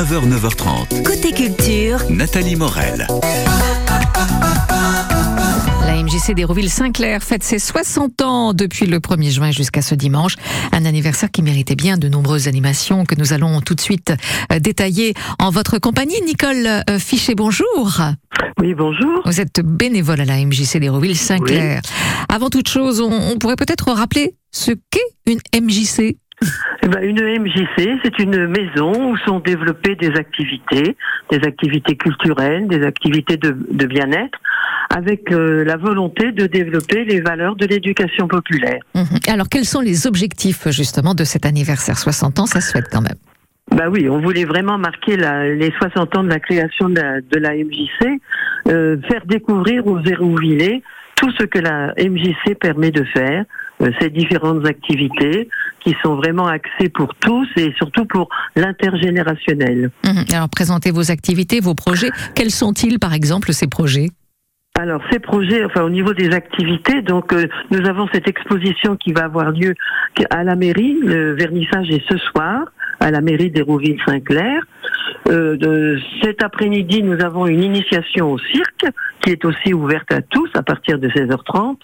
9h, 9h30. Côté culture, Nathalie Morel. La MJC d'Hérouville-Saint-Clair fête ses 60 ans depuis le 1er juin jusqu'à ce dimanche. Un anniversaire qui méritait bien de nombreuses animations que nous allons tout de suite euh, détailler en votre compagnie. Nicole euh, Fichet, bonjour. Oui, bonjour. Vous êtes bénévole à la MJC d'Hérouville-Saint-Clair. Avant toute chose, on, on pourrait peut-être rappeler ce qu'est une MJC. Eh ben, une MJC, c'est une maison où sont développées des activités, des activités culturelles, des activités de, de bien-être, avec euh, la volonté de développer les valeurs de l'éducation populaire. Mhm. Alors, quels sont les objectifs justement de cet anniversaire? 60 ans Ça se fête quand même. Bah oui, on voulait vraiment marquer la, les 60 ans de la création de la, de la MJC, euh, faire découvrir aux Hérouvillais tout ce que la MJC permet de faire, euh, ces différentes activités qui sont vraiment axées pour tous et surtout pour l'intergénérationnel. Mhm. Alors, présentez vos activités, vos projets. Quels sont-ils, par exemple, ces projets? Alors ces projets, enfin au niveau des activités, donc euh, nous avons cette exposition qui va avoir lieu à la mairie. Le vernissage est ce soir à la mairie d'Hérouville-Saint-Clair. Euh, de- cet après-midi, nous avons une initiation au cirque qui est aussi ouverte à tous à partir de 16h30.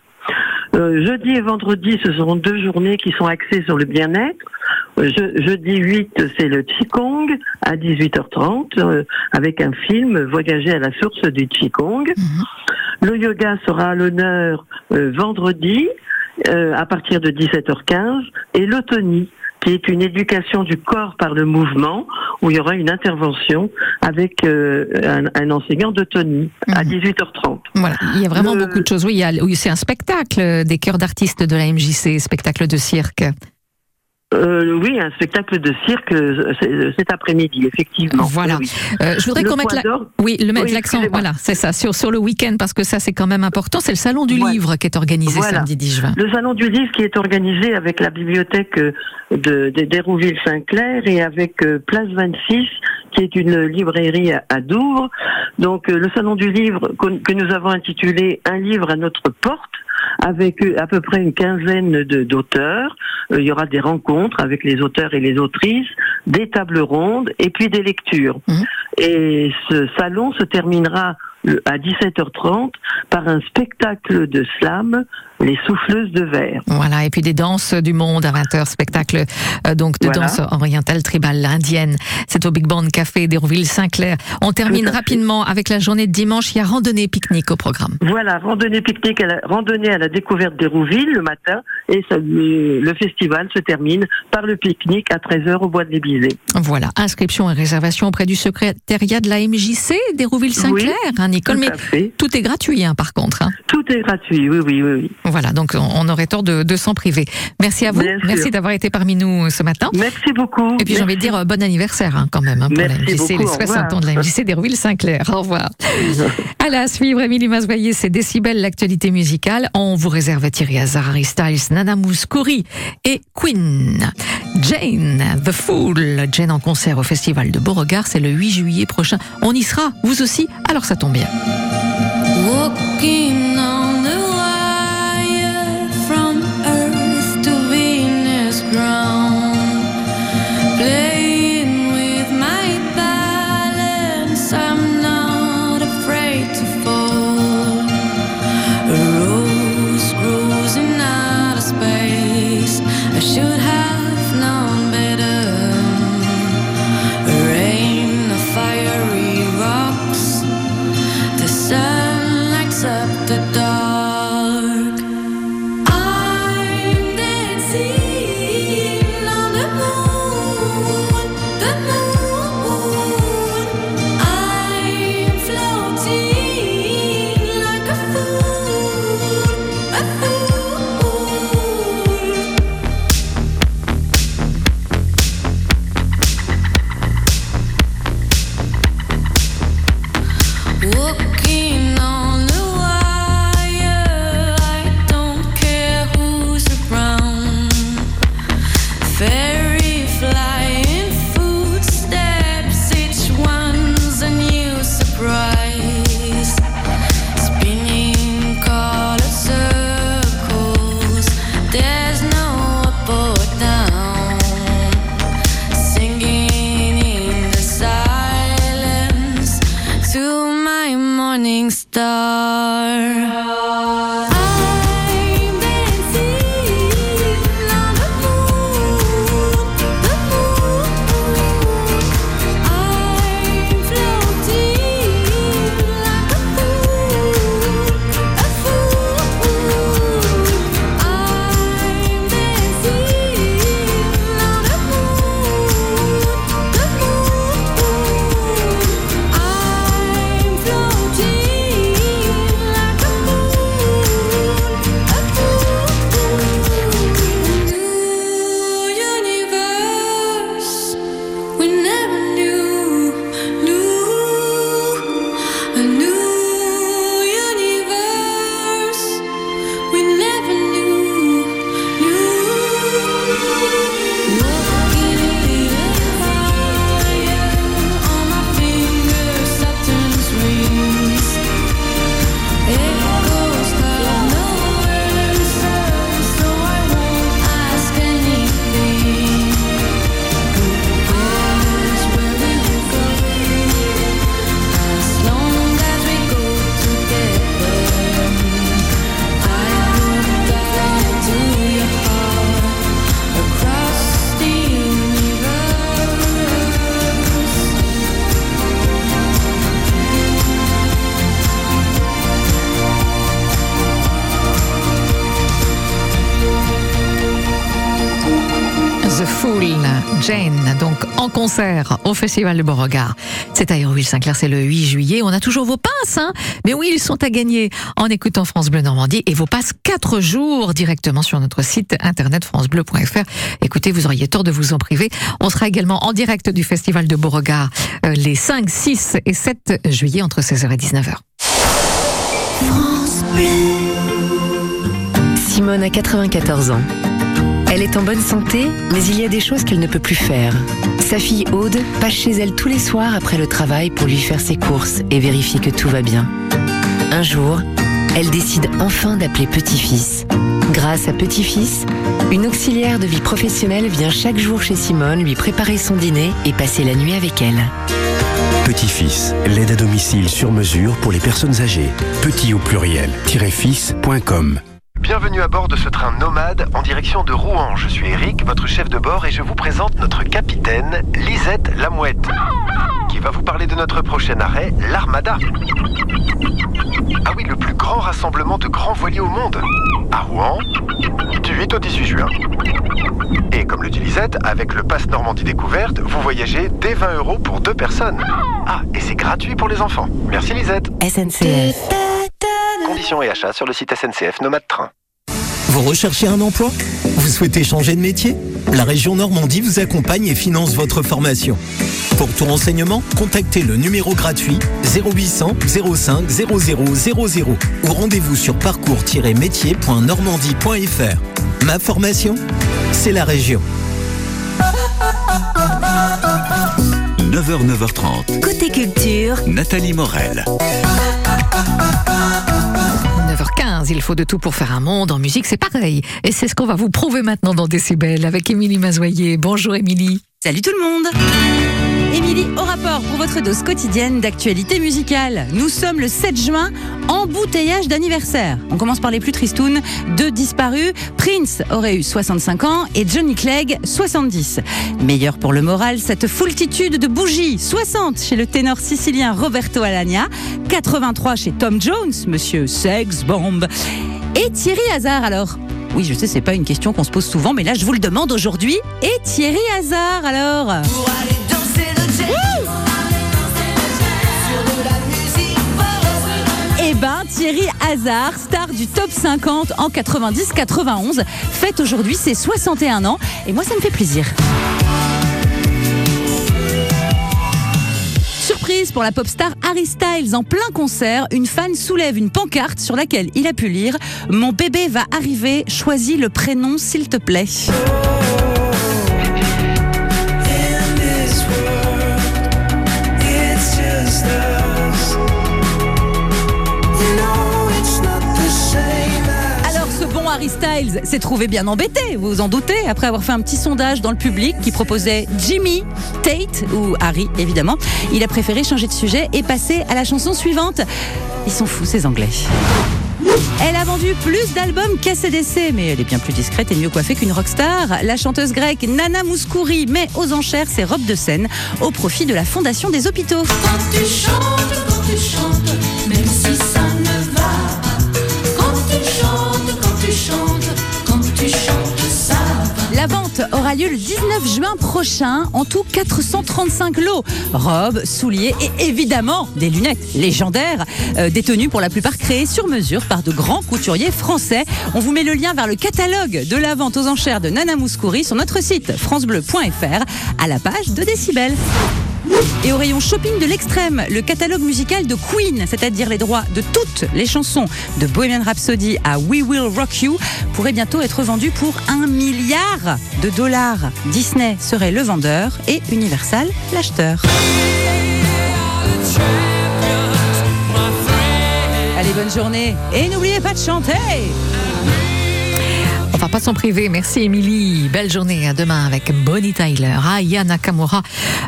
Euh, jeudi et vendredi, ce seront deux journées qui sont axées sur le bien-être. Euh, je- jeudi 8, c'est le Qigong à 18h30 euh, avec un film Voyager à la source du Qigong. Le yoga sera à l'honneur euh, vendredi euh, à partir de 17h15 et l'autonie qui est une éducation du corps par le mouvement où il y aura une intervention avec euh, un, un enseignant d'autonie à Mhm. 18h30. Voilà, il y a vraiment Le- beaucoup de choses. Oui, il y a- oui, c'est un spectacle euh, des chœurs d'artistes de la MJC, spectacle de cirque. Euh, oui, un spectacle de cirque euh, c- cet après-midi, effectivement. Voilà. Oui. Euh, je voudrais qu'on mette poids la... d'or- oui, le mettre Oui, l'accent. Voilà, c'est ça sur sur le week-end parce que ça c'est quand même important. C'est le salon du Voilà. livre qui est organisé Voilà. samedi 10 juin. Le salon du livre qui est organisé avec la bibliothèque euh, de d'Hérouville-Saint-Clair et avec euh, Place 26 qui est une librairie à, à Douvres. Donc euh, le salon du livre que nous avons intitulé Un livre à notre porte avec euh, à peu près une quinzaine de- d'auteurs. Euh, il y aura des rencontres avec les auteurs et les autrices, des tables rondes et puis des lectures. Mhm. Et ce salon se terminera à 17h30 par un spectacle de slam, les souffleuses de verre. Voilà, et puis des danses du monde à 20h, spectacle euh, donc de Voilà. danse orientale tribale indienne. C'est au Big Band Café d'Hérouville-Saint-Clair. On termine rapidement avec la journée de dimanche. Il y a randonnée pique-nique au programme. Voilà, randonnée pique-nique, à la, randonnée à la découverte d'Hérouville le matin et ça- le, le festival se termine par le pique-nique à 13h au bois de l'Ébisé. Voilà, inscription et réservation auprès du secrétariat de la MJC d'Hérouville-Saint-Clair, hein, Nicole. Tout Mais fait. tout est gratuit, hein, par contre. hein. Tout est gratuit, oui, oui, oui. oui. Voilà, donc on- aurait tort de, de s'en priver. Merci à vous. Bien. Merci d'avoir été parmi nous euh, ce matin. Merci beaucoup. Et puis j'ai envie de dire euh, bon anniversaire hein, quand même hein, pour Merci la MJC, beaucoup, les au 60 revoir. ans de la MJC d'Hérouville-Saint-Clair. Au revoir. à la suivre, Émilie Masvoyer, c'est Décibel, l'actualité musicale. On vous réserve Thierry Hazard, Harry Styles, Nana Mouskouri et Queen. Jane, The Fool. Jane en concert au Festival de Beauregard, c'est le 8 juillet prochain. On y sera, vous aussi, alors ça tombe bien. Yeah. The dark. Donc en concert au Festival de Beauregard. C'est à Hérouville-Saint-Clair, c'est le 8 juillet. On a toujours vos passes, hein Mais oui, ils sont à gagner en écoutant France Bleu Normandie et vos passes 4 jours directement sur notre site internet francebleu.fr. Écoutez, vous auriez tort de vous en priver. On sera également en direct du Festival de Beauregard euh, les 5, 6 et 7 juillet entre 16h et 19h. Simone a 94 ans. Est en bonne santé, mais il y a des choses qu'elle ne peut plus faire. Sa fille Aude passe chez elle tous les soirs après le travail pour lui faire ses courses et vérifier que tout va bien. Un jour, elle décide enfin d'appeler Petit-Fils. Grâce à Petit-Fils, une auxiliaire de vie professionnelle vient chaque jour chez Simone lui préparer son dîner et passer la nuit avec elle. Petit-fils, l'aide à domicile sur mesure pour les personnes âgées. Petit au pluriel, fils.com. Bienvenue à bord de ce train nomade en direction de Rouen. Je suis Eric, votre chef de bord, et je vous présente notre capitaine, Lisette Lamouette, qui va vous parler de notre prochain arrêt, l'Armada. Ah oui, le plus grand rassemblement de grands voiliers au monde. À Rouen, du 8 au 18 juin. Et comme le dit Lisette, avec le pass Normandie Découverte, vous voyagez dès 20 euros pour deux personnes. Ah, et c'est gratuit pour les enfants. Merci Lisette. SNCF. Conditions et achats sur le site SNCF Nomade Train. Vous recherchez un emploi? Vous souhaitez changer de métier? La région Normandie vous accompagne et finance votre formation. Pour tout renseignement, contactez le numéro gratuit 0800 05 00 00 ou rendez-vous sur parcours-métier.normandie.fr. Ma formation, c'est la région. 9h, 9h30. Côté culture, Nathalie Morel. 9h15, il faut de tout pour faire un monde. En musique, c'est pareil. Et c'est ce qu'on va vous prouver maintenant dans Décibel avec Émilie Mazoyer. Bonjour Émilie. Salut tout le monde pour votre dose quotidienne d'actualité musicale. Nous sommes le 7 juin, embouteillage d'anniversaire. On commence par les plus tristounes. Deux disparus, Prince aurait eu 65 ans et Johnny Clegg 70. Meilleur pour le moral, cette foultitude de bougies. 60 chez le ténor sicilien Roberto Alagna, 83 chez Tom Jones, monsieur Sex Bomb. Et Thierry Hazard alors? Oui, je sais, c'est pas une question qu'on se pose souvent, mais là, je vous le demande aujourd'hui. Et Thierry Hazard, alors? Thierry Hazard, star du top 50 en 90-91, fête aujourd'hui ses 61 ans. Et moi, ça me fait plaisir. Surprise pour la pop star Harry Styles en plein concert, une fan soulève une pancarte sur laquelle il a pu lire Mon bébé va arriver, choisis le prénom s'il te plaît. Styles s'est trouvé bien embêté, vous vous en doutez, après avoir fait un petit sondage dans le public qui proposait Jimmy, Tate ou Harry, évidemment. Il a préféré changer de sujet et passer à la chanson suivante. Ils sont fous, ces Anglais. Elle a vendu plus d'albums qu'ACDC, mais elle est bien plus discrète et mieux coiffée qu'une rockstar. La chanteuse grecque Nana Mouskouri met aux enchères ses robes de scène au profit de la Fondation des hôpitaux. Quand tu chantes, quand tu chantes, La vente aura lieu le 19 juin prochain. En tout, 435 lots. Robes, souliers et évidemment des lunettes légendaires, euh, détenues pour la plupart créées sur mesure par de grands couturiers français. On vous met le lien vers le catalogue de la vente aux enchères de Nana Mouskouri sur notre site francebleu.fr à la page de Décibel. Et au rayon shopping de l'extrême, le catalogue musical de Queen, c'est-à-dire les droits de toutes les chansons de Bohemian Rhapsody à We Will Rock You, pourrait bientôt être vendu pour un milliard de dollars. Disney serait le vendeur et Universal l'acheteur. Allez, bonne journée et n'oubliez pas de chanter On va pas s'en priver. Merci Émilie. Belle journée. À demain avec Bonnie Tyler, Aya Nakamura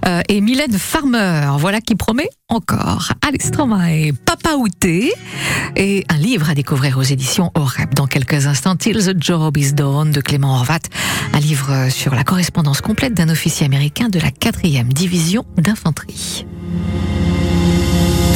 euh, et Mylène Farmer. Voilà qui promet encore. Alex Stromae, Papa Outé et un livre à découvrir aux éditions Oreb. Dans quelques instants, Till the Job is Done de Clément Horvat. Un livre sur la correspondance complète d'un officier américain de la 4e division d'infanterie.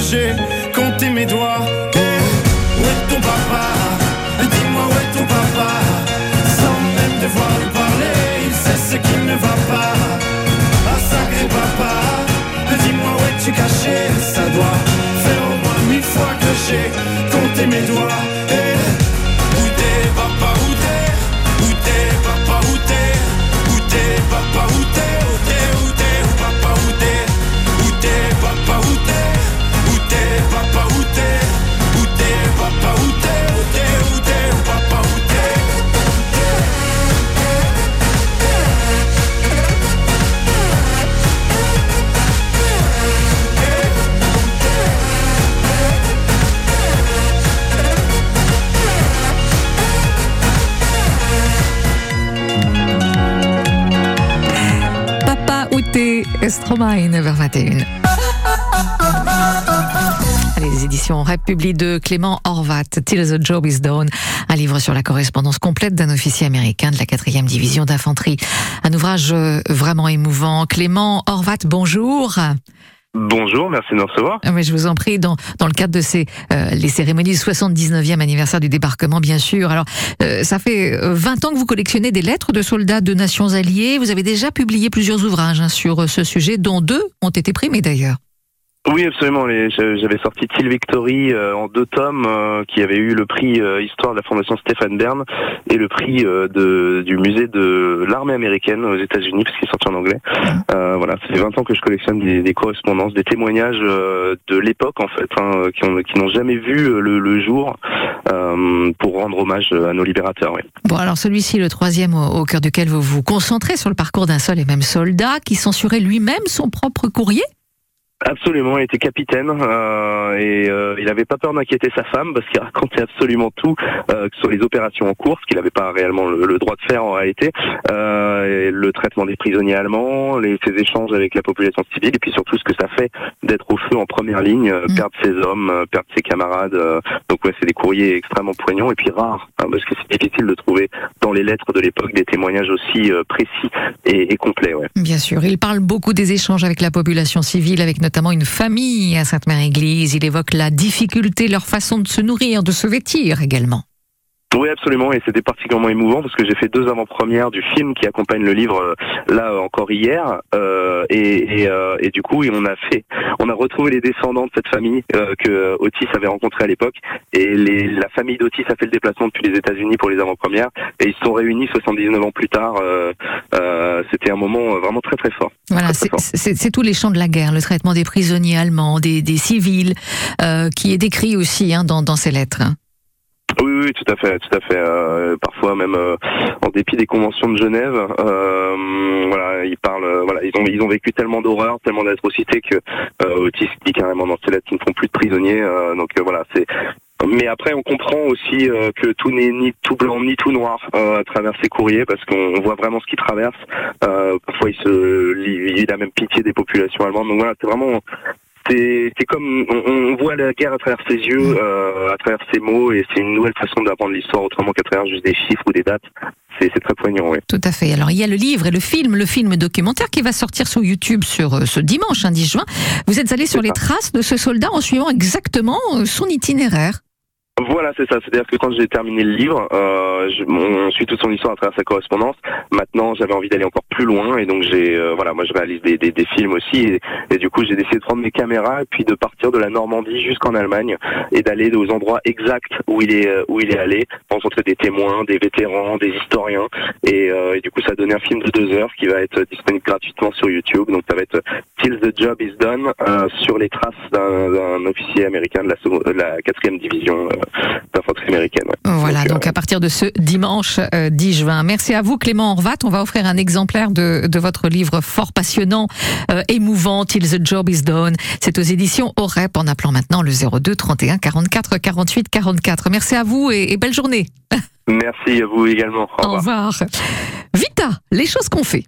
j'ai compté mes doigts. Stromae, 9h21. Les éditions République de Clément Horvat, Till the Job is Done, un livre sur la correspondance complète d'un officier américain de la 4e division d'infanterie. Un ouvrage euh, vraiment émouvant. Clément Horvat, bonjour. Bonjour, merci de nous recevoir. Ah, je vous en prie, dans, dans le cadre de ces euh, les cérémonies du 79e anniversaire du débarquement, bien sûr. Alors, euh, ça fait euh, 20 ans que vous collectionnez des lettres de soldats de nations alliées. Vous avez déjà publié plusieurs ouvrages hein, sur euh, ce sujet, dont deux ont été primés d'ailleurs. Oui, absolument. J'avais sorti Till Victory euh, en deux tomes, euh, qui avait eu le prix euh, Histoire de la Fondation Stéphane Bern et le prix de, du musée de l'armée américaine aux États-Unis, parce qu'il est sorti en anglais. Euh, voilà, ça fait 20 ans que je collectionne des, des correspondances, des témoignages de l'époque en fait, hein, qui ont- qui n'ont jamais vu le, le jour, euh, pour rendre hommage à nos libérateurs. Oui. Bon, alors celui-ci, le troisième, au, au cœur duquel vous vous concentrez sur le parcours d'un seul et même soldat qui censurait lui-même son propre courrier? Absolument, il était capitaine euh, et euh, il n'avait pas peur d'inquiéter sa femme parce qu'il racontait absolument tout, euh, que ce soit les opérations en cours, ce qu'il n'avait pas réellement le, le droit de faire en réalité, euh, et le traitement des prisonniers allemands, les, ses échanges avec la population civile et puis surtout ce que ça fait d'être au feu en première ligne, euh, Mm. perdre ses hommes, euh, perdre ses camarades. euh, donc ouais, c'est des courriers extrêmement poignants et puis rares hein, parce que c'est difficile de trouver dans les lettres de l'époque des témoignages aussi euh, précis et, et complets. Ouais. Bien sûr, il parle beaucoup des échanges avec la population civile, avec notamment une famille à Sainte-Mère-Église. Il évoque la difficulté, leur façon de se nourrir, de se vêtir également. Oui, absolument, et c'était particulièrement émouvant parce que j'ai fait deux avant-premières du film qui accompagne le livre euh, là euh, encore hier, euh, et, et, euh, et du coup, on a fait, on a retrouvé les descendants de cette famille euh, que Otis avait rencontré à l'époque, et les, la famille d'Otis a fait le déplacement depuis les États-Unis pour les avant-premières, et ils se sont réunis 79 ans plus tard. euh, euh, c'était un moment vraiment très très fort. Voilà, c'est- tous les champs de la guerre, le traitement des prisonniers allemands, des, des civils, euh, qui est décrit aussi hein, dans, dans ces lettres. hein. Oui, tout à fait, tout à fait. Euh, parfois même euh, en dépit des conventions de Genève, euh, voilà, ils parlent, euh, voilà, ils ont ils ont vécu tellement d'horreurs, tellement d'atrocités que euh, Otis dit carrément dans ses lettres qu'ils ne font plus de prisonniers. euh, donc euh, voilà, c'est. Mais après, on comprend aussi euh, que tout n'est ni tout blanc ni tout noir euh, à travers ces courriers, parce qu'on voit vraiment ce qu'ils traversent. Euh, parfois, il se, il a même pitié des populations allemandes. Donc voilà, c'est vraiment c'est comme on, on voit la guerre à travers ses yeux, euh, à travers ses mots, et c'est une nouvelle façon d'apprendre l'histoire autrement qu'à travers juste des chiffres ou des dates. C'est c'est très poignant, oui. Tout à fait. Alors, il y a le livre et le film, le film documentaire qui va sortir sur YouTube sur euh, ce dimanche, hein, 10 juin. Vous êtes allé sur les traces de ce soldat en suivant exactement euh, son itinéraire. Voilà, c'est ça. C'est-à-dire que quand j'ai terminé le livre, euh, je, on suit toute son histoire à travers sa correspondance. Maintenant, j'avais envie d'aller encore plus loin, et donc j'ai, euh, voilà, moi je réalise des, des, des films aussi, et, du coup j'ai décidé de prendre mes caméras et puis de partir de la Normandie jusqu'en Allemagne et d'aller aux endroits exacts où il est euh, où il est allé, rencontrer des témoins, des vétérans, des historiens, et, euh, et du coup ça a donné un film de deux heures qui va être disponible gratuitement sur YouTube. Donc ça va être Till the Job is Done euh, sur les traces d'un officier américain de la, de la quatrième division euh, américaine. ouais. Voilà, Donc, donc euh, à partir de ce dimanche euh, 10 juin. Merci à vous Clément Horvat. On va offrir un exemplaire de, de votre livre fort passionnant, euh, émouvant, Till the Job is Done. C'est aux éditions OREP en appelant maintenant le 02 31 44 48 44. Merci à vous et, et belle journée. Merci à vous également. Au Au revoir. revoir. Vita, les choses qu'on fait.